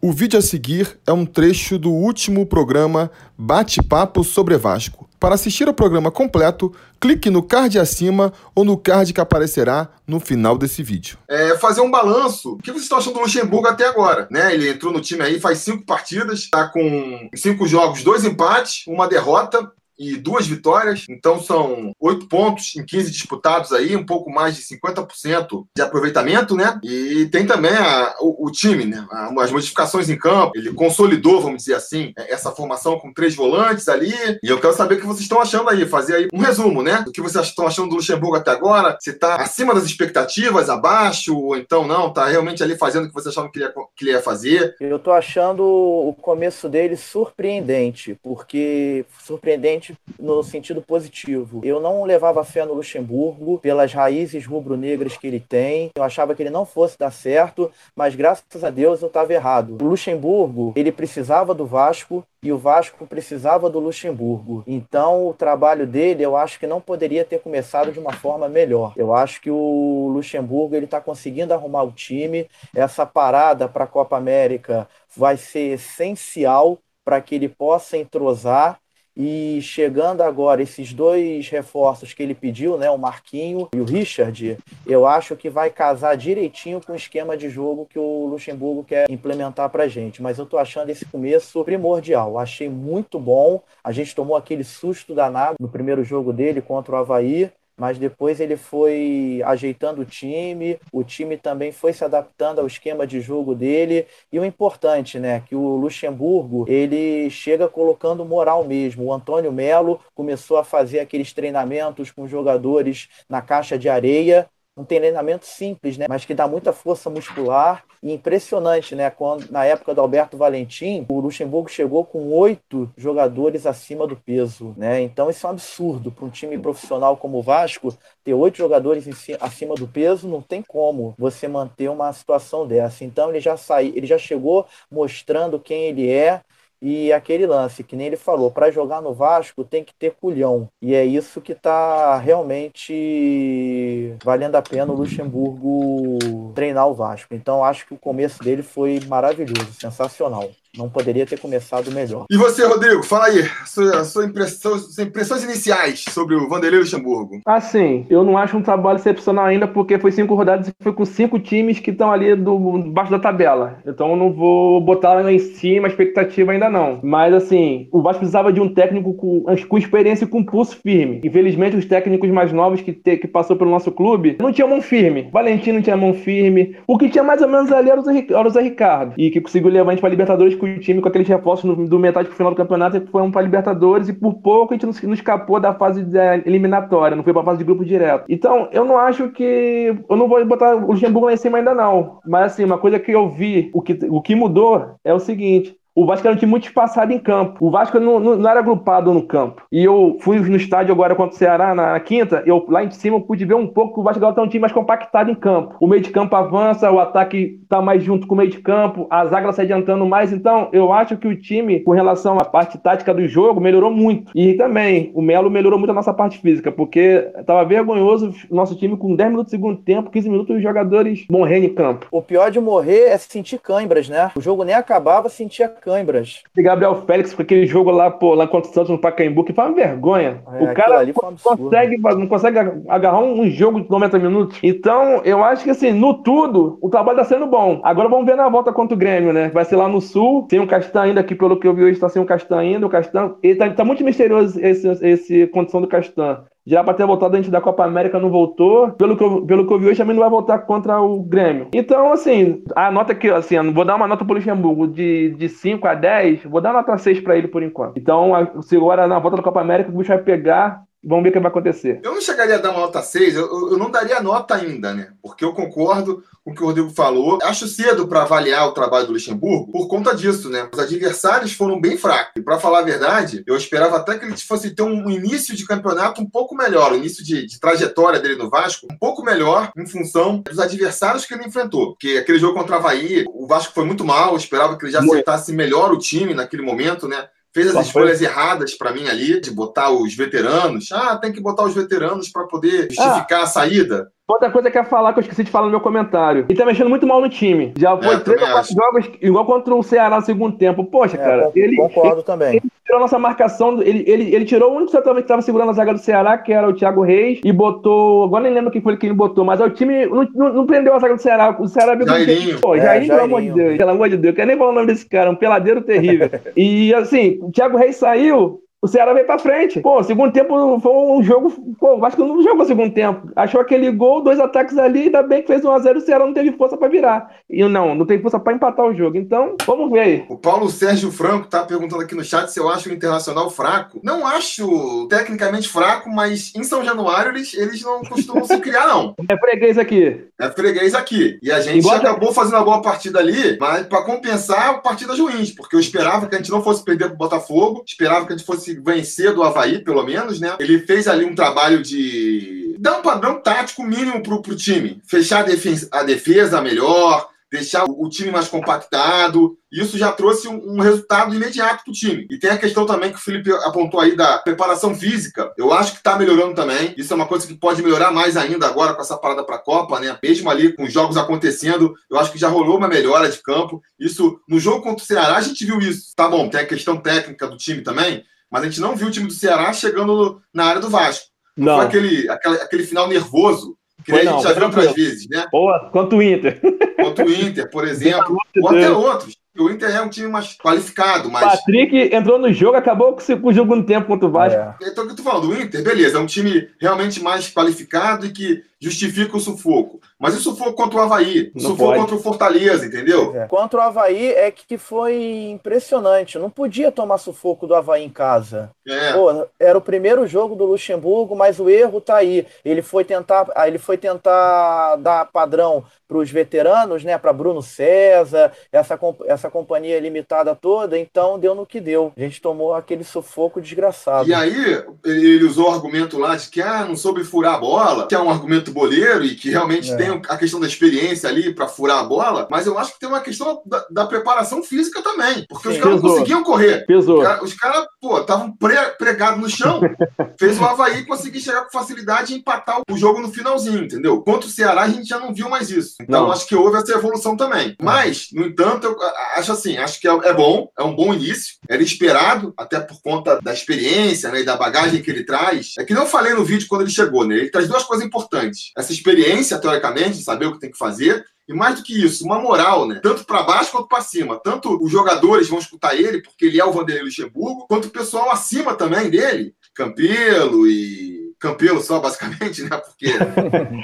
O vídeo a seguir é um trecho do último programa Bate-Papo sobre Vasco. Para assistir ao programa completo, clique no card acima ou no card que aparecerá no final desse vídeo. É, fazer um balanço. O que vocês estão achando do Luxemburgo até agora? Né? Ele entrou no time aí faz cinco partidas, está com cinco jogos, dois empates, uma derrota e duas vitórias. Então são oito pontos em 15 disputados aí, um pouco mais de 50% de aproveitamento, né? E tem também a, o, o, time, né? As modificações em campo. Ele consolidou, vamos dizer assim, essa formação com três volantes ali. E eu quero saber o que vocês estão achando aí, fazer aí um resumo, né? Do que vocês estão achando do Luxemburgo até agora. Se tá acima das expectativas, abaixo, ou então não, tá realmente ali fazendo o que vocês achavam que ele ia, que ele ia fazer. Eu tô achando o começo dele surpreendente, porque surpreendente no sentido positivo. Eu não levava fé no Luxemburgo pelas raízes rubro-negras que ele tem. Eu achava que ele não fosse dar certo, mas graças a Deus eu estava errado. O Luxemburgo, ele precisava do Vasco e o Vasco precisava do Luxemburgo. Então, o trabalho dele, eu acho que não poderia ter começado de uma forma melhor. Eu acho que o Luxemburgo ele está conseguindo arrumar o time. Essa parada para a Copa América vai ser essencial para que ele possa entrosar e chegando agora esses dois reforços que ele pediu, né, o Marquinho e o Richard, eu acho que vai casar direitinho com o esquema de jogo que o Luxemburgo quer implementar para gente. Mas eu tô achando esse começo primordial. Achei muito bom. A gente tomou aquele susto danado no primeiro jogo dele contra o Havaí mas depois ele foi ajeitando o time, o time também foi se adaptando ao esquema de jogo dele, e o importante, né, que o Luxemburgo, ele chega colocando moral mesmo. O Antônio Melo começou a fazer aqueles treinamentos com jogadores na caixa de areia, um treinamento simples, né? Mas que dá muita força muscular e impressionante, né? Quando, na época do Alberto Valentim, o Luxemburgo chegou com oito jogadores acima do peso, né? Então isso é um absurdo para um time profissional como o Vasco ter oito jogadores si, acima do peso, não tem como você manter uma situação dessa. Então ele já saiu, ele já chegou mostrando quem ele é e aquele lance, que nem ele falou, para jogar no Vasco tem que ter culhão. E é isso que está realmente valendo a pena o Luxemburgo treinar o Vasco. Então acho que o começo dele foi maravilhoso, sensacional. Não poderia ter começado melhor. E você, Rodrigo, fala aí, sua, sua impressão, suas impressões iniciais sobre o Vanderlei Luxemburgo. Assim, eu não acho um trabalho excepcional ainda, porque foi cinco rodadas e foi com cinco times que estão ali do, baixo da tabela. Então eu não vou botar lá em cima a expectativa ainda não. Mas assim, o Vasco precisava de um técnico com, com experiência e com pulso firme. Infelizmente, os técnicos mais novos que, te, que passou pelo nosso clube não tinham mão firme. Valentim não tinha mão firme. O que tinha mais ou menos ali era o Zé, era o Zé Ricardo. E que conseguiu levar a gente para Libertadores com o time com aqueles reforços no, do metade pro final do campeonato foi um para Libertadores e por pouco a gente não, não escapou da fase é, eliminatória, não foi para fase de grupo direto. Então, eu não acho que eu não vou botar o Luxemburgo lá em cima ainda não, mas assim, uma coisa que eu vi, o que, o que mudou é o seguinte, o Vasco era um time muito espaçado em campo. O Vasco não, não, não, era agrupado no campo. E eu fui no estádio agora contra o Ceará na quinta, eu lá em cima eu pude ver um pouco que o Vasco agora tá um time mais compactado em campo. O meio de campo avança, o ataque tá mais junto com o meio de campo, a zaga se adiantando mais. Então, eu acho que o time, com relação à parte tática do jogo, melhorou muito. E também, o Melo melhorou muito a nossa parte física, porque tava vergonhoso nosso time com 10 minutos de segundo tempo, 15 minutos os jogadores morrendo em campo. O pior de morrer é sentir cãibras, né? O jogo nem acabava, sentia cãibras câimbras. E Gabriel Félix com aquele jogo lá, pô, lá contra o Santos no Pacaembu, que foi uma vergonha. É, o cara um consegue, não consegue agarrar um jogo de 90 minutos. Então, eu acho que assim, no tudo, o trabalho tá sendo bom. Agora vamos ver na volta contra o Grêmio, né? Vai ser lá no Sul. Tem um Castan ainda, aqui pelo que eu vi hoje, tá sem um Castan ainda. O Castan. Ele tá, tá muito misterioso esse, esse condição do Castan. Já para ter voltado antes da Copa América não voltou. Pelo que, eu, pelo que eu vi hoje, também não vai voltar contra o Grêmio. Então, assim, a nota que, assim, vou dar uma nota pro Luxemburgo de, de 5 a 10, vou dar nota 6 para ele por enquanto. Então, se agora na volta da Copa América, o bicho vai pegar Vamos ver o que vai acontecer. Eu não chegaria a dar uma nota 6, eu, eu não daria nota ainda, né? Porque eu concordo com o que o Rodrigo falou. Acho cedo para avaliar o trabalho do Luxemburgo por conta disso, né? Os adversários foram bem fracos. E para falar a verdade, eu esperava até que ele fosse ter um início de campeonato um pouco melhor, o início de, de trajetória dele no Vasco um pouco melhor em função dos adversários que ele enfrentou. Porque aquele jogo contra o Havaí, o Vasco foi muito mal, eu esperava que ele já acertasse melhor o time naquele momento, né? Fez as escolhas erradas para mim ali, de botar os veteranos. Ah, tem que botar os veteranos para poder justificar ah. a saída. Outra coisa que eu ia falar que eu esqueci de falar no meu comentário. Ele tá mexendo muito mal no time. Já foi É, três ou quatro jogos, igual contra o Ceará no segundo tempo. Poxa, É, cara, ele, concordo também. ele tirou a nossa marcação, ele, ele, ele tirou o único centroavante que tava segurando a zaga do Ceará, que era o Thiago Reis, e botou. Agora nem lembro quem foi que ele botou, mas o time não, não, não prendeu a zaga do Ceará. O Ceará viu Jairinho. Pô, É, Jairinho, pelo amor de. Deus. Pelo amor de Deus, eu quero nem falar o nome desse cara, um peladeiro terrível. e assim, o Thiago Reis saiu. O Ceará veio pra frente. Pô, segundo tempo foi um jogo. Pô, o Vasco não jogou segundo tempo. Achou aquele gol, dois ataques ali, ainda bem que fez 1x0 o Ceará não teve força pra virar. E não, não tem força pra empatar o jogo. Então, vamos ver aí. O Paulo Sérgio Franco tá perguntando aqui no chat se eu acho o Internacional fraco. Não acho tecnicamente fraco, mas em São Januário eles, eles não costumam se criar, não. É freguês aqui. É freguês aqui. E a gente Igual- acabou fazendo uma boa partida ali, mas para compensar partidas ruins, porque eu esperava que a gente não fosse perder pro Botafogo, esperava que a gente fosse vencer do Havaí, pelo menos, né? Ele fez ali um trabalho de dar um padrão tático mínimo pro, pro time. Fechar a defesa, a defesa melhor, deixar o, o time mais compactado. Isso já trouxe um, resultado imediato pro time. E tem a questão também que o Felipe apontou aí da preparação física. Eu acho que tá melhorando também. Isso é uma coisa que pode melhorar mais ainda agora com essa parada pra Copa, né? Mesmo ali com os jogos acontecendo, eu acho que já rolou uma melhora de campo. Isso, no jogo contra o Ceará, a gente viu isso. Tá bom, tem a questão técnica do time também, mas a gente não viu o time do Ceará chegando na área do Vasco. Não, foi aquele, aquele, aquele final nervoso que Foi a gente não, já viu outras vezes, né? Boa, quanto o Inter. Contra o Inter, por exemplo, ou até outros. O Inter é um time mais qualificado, mas. Patrick entrou no jogo, acabou com o jogo no tempo contra o Vasco. É. Então, o que tô falando, o Inter, beleza, é um time realmente mais qualificado e que justifica o sufoco. Mas e o sufoco contra o Havaí? O Não sufoco pode. contra o Fortaleza, entendeu? É. Contra o Havaí é que foi impressionante. Não podia tomar sufoco do Havaí em casa. É. Pô, era o primeiro jogo do Luxemburgo, mas o erro tá aí. Ele foi tentar, ah, ele foi tentar dar padrão para os veteranos, né? Para Bruno César, essa, essa companhia limitada toda. Então deu no que deu. A gente tomou aquele sufoco desgraçado. E aí, ele usou o argumento lá de que ah, não soube furar a bola, que é um argumento boleiro e que realmente É. tem a questão da experiência ali para furar a bola, mas eu acho que tem uma questão da, da preparação física também, porque os Sim. caras não conseguiam correr. Pesou. Os caras, os pô, estavam pre- pregados no chão. Fez o Havaí conseguir chegar com facilidade e empatar o jogo no finalzinho, entendeu? Contra o Ceará, a gente já não viu mais isso. Então, Não. acho que houve essa evolução também. Mas, no entanto, eu acho assim, acho que é, é bom, é um bom início. Era esperado, até por conta da experiência né, e da bagagem que ele traz. É que não falei no vídeo quando ele chegou, né? Ele traz duas coisas importantes. Essa experiência, teoricamente, de saber o que tem que fazer. E mais do que isso, uma moral, né? Tanto para baixo quanto para cima. Tanto os jogadores vão escutar ele, porque ele é o Vanderlei Luxemburgo, quanto o pessoal acima também dele, Campelo e. Campelo só, basicamente, né? Porque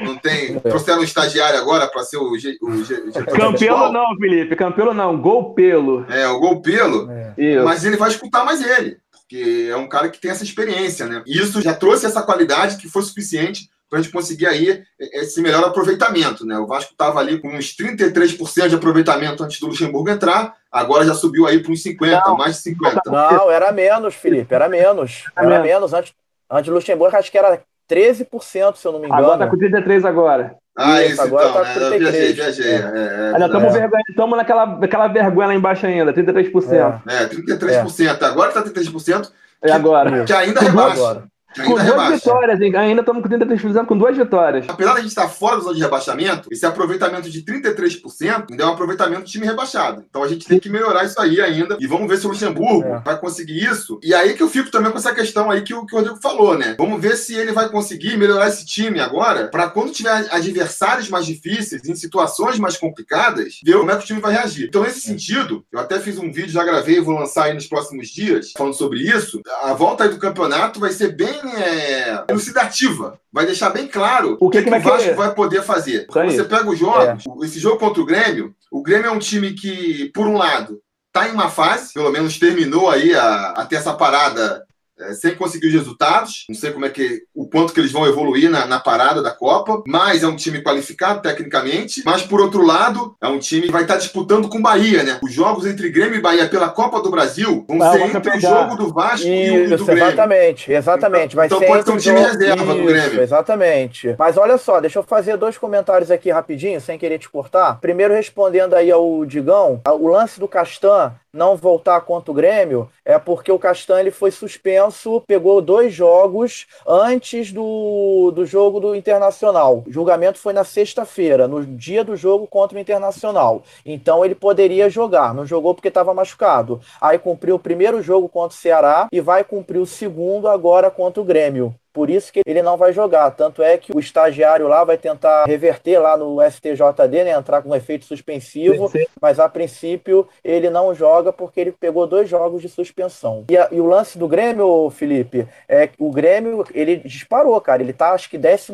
não tem. Trouxeram um estagiário agora para ser o, G, o G, diretor de Campelo não, Felipe. Campelo não. Gol pelo. É, o Golpelo. É. Mas ele vai escutar mais ele, porque é um cara que tem essa experiência, né? E isso já trouxe essa qualidade que foi suficiente para a gente conseguir aí esse melhor aproveitamento, né? O Vasco estava ali com uns 33% de aproveitamento antes do Luxemburgo entrar, agora já subiu aí para uns 50, Não. mais de 50. Não, era menos, Felipe, era menos. Era Era menos. Antes, antes do Luxemburgo, acho que era 13%, se eu não me engano. Agora tá com 33 agora. Ah, Isso, isso, agora então, tá né? com Eu 33. viajei, viajei. É, é, Ainda é, estamos É. vergonha, estamos naquela, naquela vergonha lá embaixo ainda, 33%. é, 33%. Agora está 33%, É, agora. que ainda Agora. Rebaixa. Com ainda duas rebaixa. vitórias, hein? ainda estamos com 33% com duas vitórias. Apesar de a gente estar fora da zona de rebaixamento, esse aproveitamento de 33% ainda é um aproveitamento do time rebaixado. Então a gente tem que melhorar isso aí ainda. E vamos ver se o Luxemburgo É. vai conseguir isso. E aí que eu fico também com essa questão aí que o, que o Rodrigo falou, né? Vamos ver se ele vai conseguir melhorar esse time agora, para quando tiver adversários mais difíceis, em situações mais complicadas, ver como é que o time vai reagir. Então, nesse sentido, eu até fiz um vídeo, já gravei vou lançar aí nos próximos dias, falando sobre isso. A volta aí do campeonato vai ser bem é, elucidativa. Vai deixar bem claro O que que o vai Vasco querer. vai poder fazer. Você pega os jogos, esse jogo contra o Grêmio, o Grêmio é um time que, por um lado, tá em uma fase, pelo menos terminou aí a, a ter essa parada é, sem conseguir os resultados. Não sei como é que o quanto que eles vão evoluir na, na parada da Copa, mas é um time qualificado tecnicamente. Mas por outro lado, é um time que vai estar disputando com o Bahia, né? Os jogos entre Grêmio e Bahia pela Copa do Brasil vão Ah, ser entre o pegar. jogo do Vasco e o do Isso, Grêmio. exatamente, exatamente. Vai Então ser pode ter um time jogos- reserva do Isso, Grêmio. Exatamente. Mas olha só, deixa eu fazer dois comentários aqui rapidinho, sem querer te cortar. Primeiro, respondendo aí ao Digão, o lance do Castan não voltar contra o Grêmio é porque o Castan ele foi suspenso pegou dois jogos antes do, do jogo do Internacional. O julgamento foi na sexta-feira, no dia do jogo contra o Internacional. Então ele poderia jogar, não jogou porque estava machucado. Aí cumpriu o primeiro jogo contra o Ceará e vai cumprir o segundo agora contra o Grêmio. Por isso que ele não vai jogar. Tanto é que o estagiário lá vai tentar reverter lá no STJD, né, entrar com um efeito suspensivo, sim, sim. mas a princípio ele não joga porque ele pegou dois jogos de suspensão. E, a, e, o lance do Grêmio, Felipe, é que o Grêmio ele disparou, cara. Ele tá acho que 11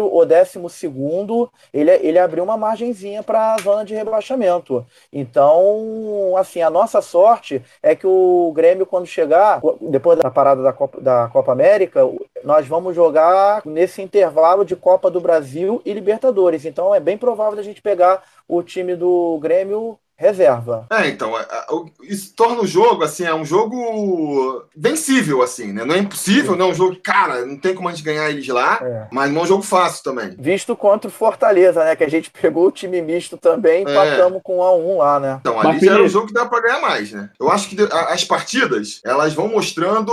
ou 12, ele, ele abriu uma margenzinha para a zona de rebaixamento. Então, assim, a nossa sorte é que o Grêmio, quando chegar, depois da parada da Copa, da Copa América, nós vamos jogar nesse intervalo de Copa do Brasil e Libertadores. Então é bem provável a gente pegar o time do Grêmio reserva. É, então, é, é, isso torna o jogo, assim, é um jogo vencível, assim, né? Não é impossível, não é um jogo, cara, não tem como a gente ganhar eles lá, é. mas não é um jogo fácil também. Visto contra o Fortaleza, né? Que a gente pegou o time misto também e é. empatamos com um a um lá, né? Então, ali mas, já era um jogo que dá pra ganhar mais, né? Eu acho que as partidas, elas vão mostrando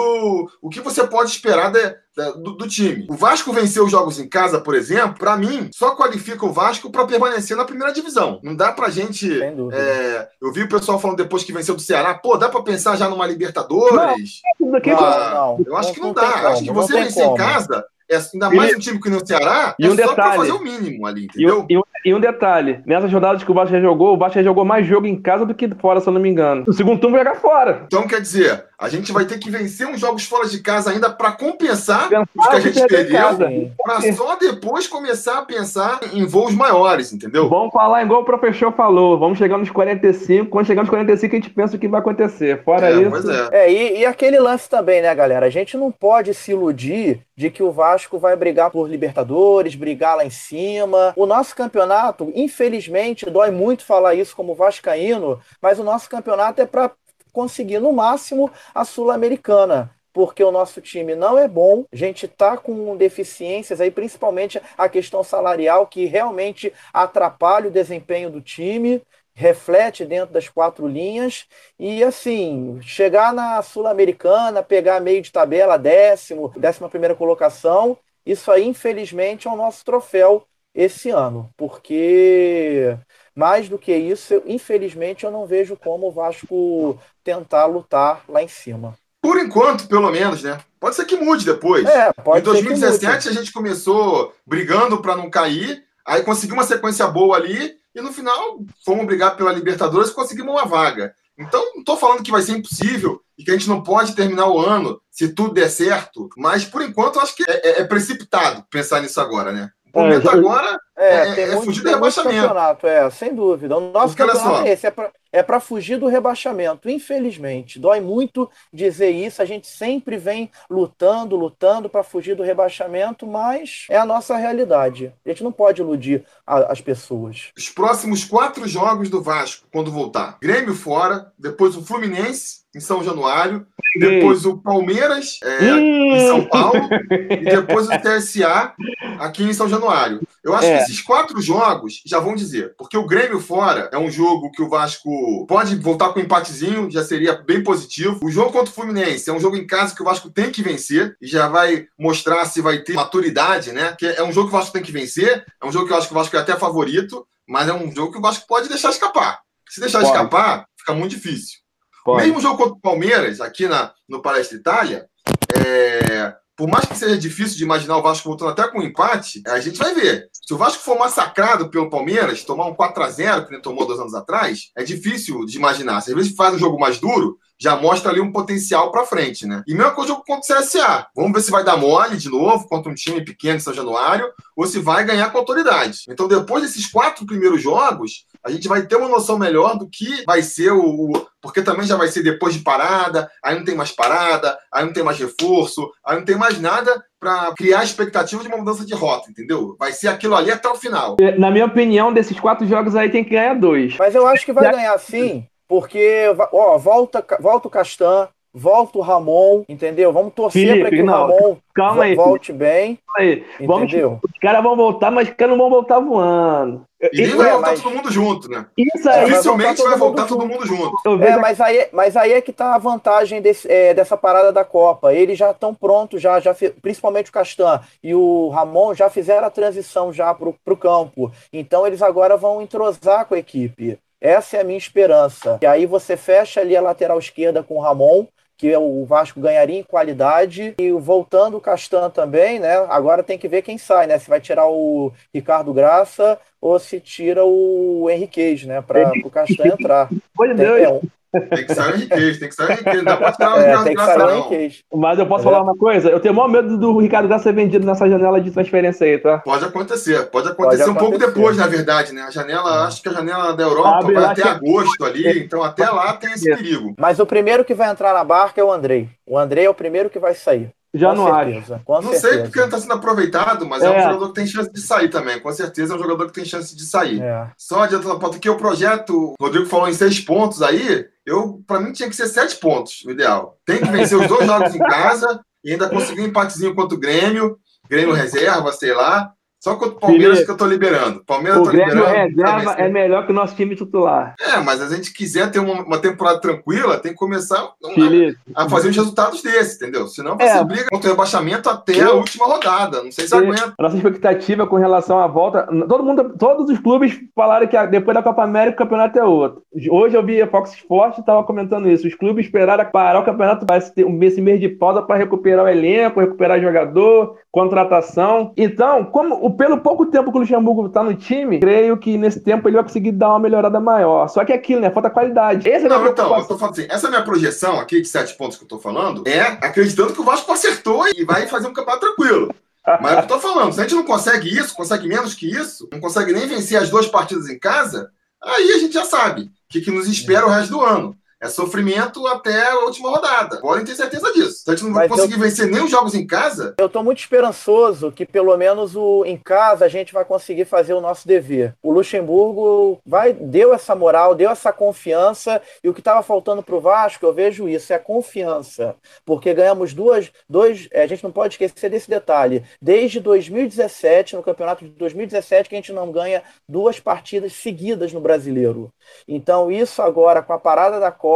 o que você pode esperar de, do, do, time. O Vasco venceu os jogos em casa, por exemplo, para mim, só qualifica o Vasco para permanecer na primeira divisão. Não dá pra gente. É, eu vi o pessoal falando depois que venceu do Ceará, pô, dá pra pensar já numa Libertadores? Não, não, não, eu acho que não, dá. Acho que você vencer em casa é, ainda mais um time que no Ceará, e um é detalhe, só pra fazer o mínimo ali, entendeu? E um, e um detalhe, nessas jornadas que o Vasco já jogou, o Vasco já jogou mais jogo em casa do que fora, se eu não me engano. O segundo turno vai jogar fora. Então, quer dizer, a gente vai ter que vencer uns jogos fora de casa ainda para compensar pensar os que a gente perdeu, para só depois começar a pensar em voos maiores, entendeu? Vamos falar igual o professor falou, vamos chegar nos 45, quando chegar nos 45 a gente pensa o que vai acontecer. Fora é, isso... É, é e, e aquele lance também, né, galera? A gente não pode se iludir de que o Vasco vai brigar por Libertadores, brigar lá em cima. O nosso campeonato, infelizmente, dói muito falar isso como vascaíno, mas o nosso campeonato é para conseguir no máximo a sul-americana porque o nosso time não é bom, a gente está com deficiências aí, principalmente a questão salarial, que realmente atrapalha o desempenho do time reflete dentro das quatro linhas e assim chegar na sul-americana pegar meio de tabela décimo décima primeira colocação isso aí infelizmente é o nosso troféu esse ano porque mais do que isso eu, infelizmente eu não vejo como o Vasco tentar lutar lá em cima por enquanto pelo menos né pode ser que mude depois é, em 2017 a gente começou brigando para não cair aí conseguiu uma sequência boa ali e no final fomos brigar pela Libertadores e conseguimos uma vaga. Então, não estou falando que vai ser impossível e que a gente não pode terminar o ano se tudo der certo, mas por enquanto eu acho que é, é, é precipitado pensar nisso agora, né? O momento é, agora é, é, é fugir do rebaixamento. É, sem dúvida. O nosso Porque, campeonato é esse, é para é fugir do rebaixamento. Infelizmente, dói muito dizer isso. A gente sempre vem lutando, lutando para fugir do rebaixamento, mas é a nossa realidade. A gente não pode iludir a, as pessoas. Os próximos quatro jogos do Vasco, quando voltar: Grêmio fora, depois o Fluminense em São Januário, depois o Palmeiras é, em São Paulo e depois o TSA aqui em São Januário. Eu acho é. que esses quatro jogos já vão dizer, porque o Grêmio fora é um jogo que o Vasco pode voltar com um empatezinho, já seria bem positivo. O jogo contra o Fluminense é um jogo em casa que o Vasco tem que vencer e já vai mostrar se vai ter maturidade, né? Que é um jogo que o Vasco tem que vencer, é um jogo que eu acho que o Vasco é até favorito, mas é um jogo que o Vasco pode deixar escapar. Se deixar pode. escapar, fica muito difícil. Pode. Mesmo jogo contra o Palmeiras, aqui na, no Palestra Itália, é, por mais que seja difícil de imaginar o Vasco voltando até com um empate, a gente vai ver. Se o Vasco for massacrado pelo Palmeiras, tomar um 4 a 0 que ele tomou dois anos atrás, é difícil de imaginar. Se às vezes faz um jogo mais duro, já mostra ali um potencial para frente, né? E mesma coisa contra o CSA. Vamos ver se vai dar mole de novo contra um time pequeno de São Januário ou se vai ganhar com autoridade. Então, depois desses quatro primeiros jogos, a gente vai ter uma noção melhor do que vai ser o, porque também já vai ser depois de parada, aí não tem mais parada, aí não tem mais reforço, aí não tem mais nada para criar expectativa de uma mudança de rota, entendeu? Vai ser aquilo ali até o final. Na minha opinião, desses quatro jogos aí tem que ganhar dois. Mas eu acho que vai ganhar sim, porque ó, volta, volta o Castan, volta o Ramon, entendeu? Vamos torcer para que não, o Ramon calma aí, volte bem. Calma aí. Vamos, os caras vão voltar, mas os caras não vão voltar voando. E nem vai é, voltar mas... todo mundo junto, né? Isso aí. Dificilmente vai voltar, todo, vai voltar mundo todo mundo junto. É, mas aí, mas aí é que tá a vantagem desse, é, dessa parada da Copa. Eles já estão prontos, já, já, principalmente o Castan e o Ramon já fizeram a transição já pro, pro campo. Então eles agora vão entrosar com a equipe. Essa é a minha esperança. E aí você fecha ali a lateral esquerda com o Ramon, que o Vasco ganharia em qualidade. E voltando o Castan também, né? Agora tem que ver quem sai, né? Se vai tirar o Ricardo Graça ou se tira o Henriquez, né? Para o Castan entrar. Pois tem, é, tem que sair o Henriquez, tem que sair o Henriquez, não dá pra tirar o é, tem que sair o Henriquez. Mas eu posso é. falar uma coisa? Eu tenho o maior medo do Ricardo Graça ser vendido nessa janela de transferência aí, tá? Pode acontecer, pode acontecer pode um acontecer. pouco depois, na verdade, né? A janela, acho que a janela da Europa Abre vai até que... agosto ali, então até lá tem esse perigo. Mas o primeiro que vai entrar na barca é o Andrei. O Andrei é o primeiro que vai sair. Já com não certeza, acho. não certeza. sei porque ele está sendo aproveitado, mas é. é. um jogador que tem chance de sair também. Com certeza é um jogador que tem chance de sair. É. Só adiantando a pauta que o projeto, o Rodrigo falou em seis pontos aí, eu para mim tinha que ser sete pontos, o ideal. Tem que vencer os dois jogos em casa e ainda conseguir um empatezinho contra o Grêmio, Grêmio reserva, sei lá. Só contra o Palmeiras Felipe, que eu tô liberando. Palmeiras o tô Grêmio liberando. reserva é melhor que o nosso time titular. É, mas a gente quiser ter uma, uma temporada tranquila, tem que começar a, a, fazer os resultados desse, entendeu? Senão você é. briga contra o rebaixamento até a última rodada. Não sei se aguenta. A nossa expectativa com relação à volta. Todo mundo, todos os clubes falaram que depois da Copa América o campeonato é outro. Hoje eu vi a Fox Sports estava comentando isso. Os clubes esperaram parar o campeonato, vai ter esse mês de pausa para recuperar o elenco, recuperar jogador, contratação. Então, como pelo pouco tempo que o Luxemburgo está no time, creio que nesse tempo ele vai conseguir dar uma melhorada maior. Só que é aquilo, né? Falta qualidade. Essa é não, então, eu tô falando assim, essa minha projeção aqui de sete pontos que eu tô falando é acreditando que o Vasco acertou e vai fazer um campeonato tranquilo. Mas é eu tô falando, se a gente não consegue isso, consegue menos que isso, não consegue nem vencer as duas partidas em casa, aí a gente já sabe o que, que nos espera o resto do ano. É sofrimento até a última rodada. Podem ter certeza disso. Se a gente não vai conseguir eu... vencer nem os jogos em casa. Eu estou muito esperançoso que pelo menos o em casa a gente vai conseguir fazer o nosso dever. O Luxemburgo vai deu essa moral, deu essa confiança e o que estava faltando para o Vasco, eu vejo isso, é a confiança. Porque ganhamos duas, dois, é, a gente não pode esquecer desse detalhe. Desde 2017, no campeonato de 2017, que a gente não ganha duas partidas seguidas no Brasileiro. Então isso agora com a parada da Copa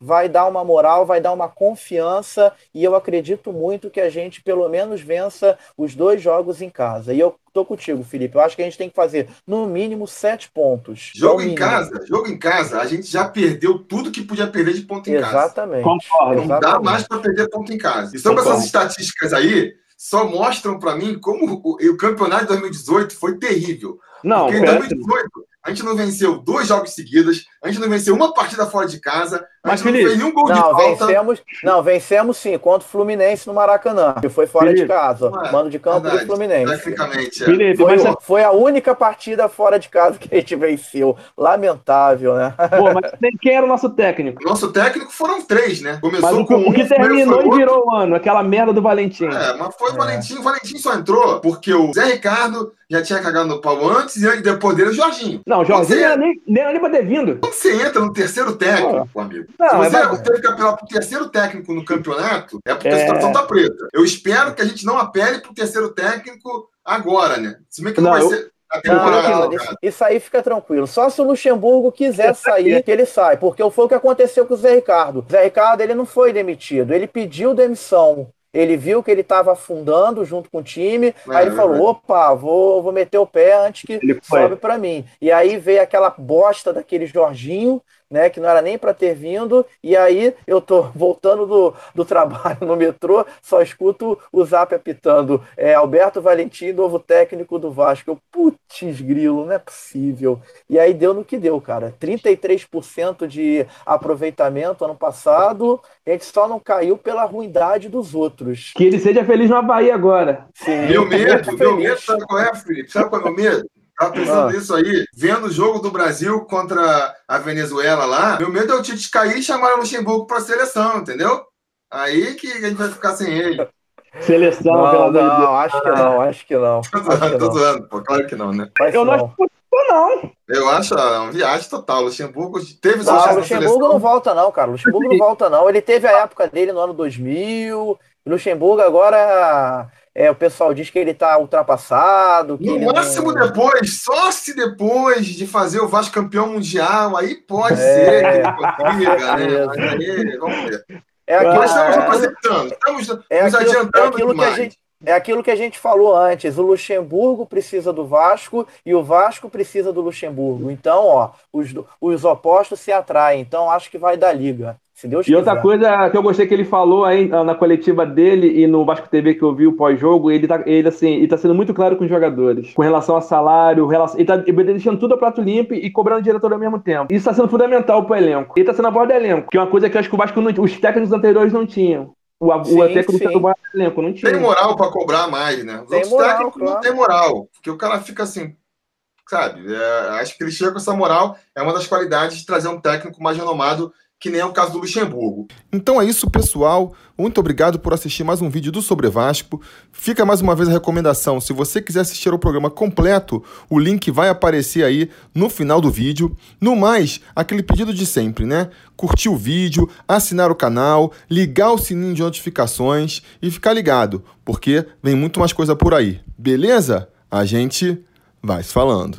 vai dar uma moral, vai dar uma confiança e eu acredito muito que a gente pelo menos vença os dois jogos em casa. E eu tô contigo, Felipe. Eu acho que a gente tem que fazer no mínimo sete pontos. Jogo em casa, jogo em casa, a gente já perdeu tudo que podia perder de ponto em Exatamente. casa. Concordo. Não Exatamente. dá mais para perder ponto em casa. E sobre essas estatísticas aí, só mostram para mim como o, o, campeonato de 2018 foi terrível. Não, Porque em 2018 a gente não venceu dois jogos seguidos, a gente não venceu uma partida fora de casa, Mas, Felipe, não fez nenhum gol não. Vencemos, não, vencemos sim, contra o Fluminense no Maracanã, que foi fora Felipe, de casa, é, mando de campo verdade, do Fluminense. Tecnicamente, é. Felipe, foi, mas... foi, a única partida fora de casa que a gente venceu. Lamentável, né? Pô, mas quem era o nosso técnico? Nosso técnico foram três, né? Começou mas o, com o que terminou e virou o ano, aquela merda do Valentim. É, mas foi o é. Valentim, o Valentim só entrou porque o Zé Ricardo já tinha cagado no pau antes e depois dele o Jorginho. Não, o Jorginho não era nem, nem, nem pra ter vindo. Quando você entra no terceiro técnico, amigo, não, se você é teve apelar pro terceiro técnico no campeonato, é porque é... a situação tá preta. Eu espero que a gente não apele pro terceiro técnico agora, né? Se bem que não, não vai eu... ser. Não, não, isso, isso, aí fica tranquilo. Só se o Luxemburgo quiser sair, que ele sai. Porque foi o que aconteceu com o Zé Ricardo. O Zé Ricardo ele não foi demitido, ele pediu demissão. Ele viu que ele estava afundando junto com o time, é, aí ele falou: opa, vou, vou meter o pé antes que sobe para mim. E aí veio aquela bosta daquele Jorginho, né, que não era nem para ter vindo, e aí eu tô voltando do, do trabalho no metrô, só escuto o Zap apitando, é, Alberto Valentim, novo técnico do Vasco. Eu, putz, grilo, não é possível. E aí deu no que deu, cara. 33% de aproveitamento ano passado, a gente só não caiu pela ruindade dos outros. Que ele seja feliz no Havaí agora. Sim, meu medo, meu medo, sabe qual é, Felipe? Sabe qual é o meu medo? Tava pensando ah. nisso aí, vendo o jogo do Brasil contra a Venezuela lá, meu medo é o Tite cair e chamar o Luxemburgo para a seleção, entendeu? Aí que a gente vai ficar sem ele. Seleção, não, pelo amor de Deus. Acho que não, acho que não. Tô zoando, tô zoando, pô, claro que não, né? eu não. não acho não. Eu acho ah, uma viagem total. Luxemburgo teve sua chance Luxemburgo não volta, não, cara. Luxemburgo não volta, não. Ele teve a época dele no ano 2000. Luxemburgo agora é, o pessoal diz que ele está ultrapassado. no máximo não... depois, só se depois de fazer o Vasco campeão mundial, aí pode é, ser que ele consiga, né? Mas aí, vamos ver. É aquilo, Nós estamos apresentando, estamos é nos aquilo, adiantando é aquilo demais. que a gente é aquilo que a gente falou antes. O Luxemburgo precisa do Vasco e o Vasco precisa do Luxemburgo. Então, ó, os, os opostos se atraem. Então, acho que vai dar liga. Se Deus e quiser. outra coisa que eu gostei que ele falou aí na coletiva dele e no Vasco TV que eu vi o pós-jogo, ele tá, ele, assim, ele tá sendo muito claro com os jogadores. Com relação a salário, relação, ele tá deixando tudo a prato limpo e cobrando diretor ao mesmo tempo. Isso tá sendo fundamental pro elenco. Ele tá sendo a voz do elenco, que é uma coisa que eu acho que o Vasco não, os técnicos anteriores não tinham. O, sim, o técnico do elenco não tinha. Tem moral para cobrar mais, né? Os tem outros moral, técnicos claro. não tem moral. Porque o cara fica assim, sabe? É, acho que ele chega com essa moral. É uma das qualidades de trazer um técnico mais renomado que nem é o caso do Luxemburgo. Então é isso, pessoal. Muito obrigado por assistir mais um vídeo do Sobre Vasco. Fica mais uma vez a recomendação: se você quiser assistir ao programa completo, o link vai aparecer aí no final do vídeo. No mais, aquele pedido de sempre, né? Curtir o vídeo, assinar o canal, ligar o sininho de notificações e ficar ligado, porque vem muito mais coisa por aí. Beleza? A gente vai se falando.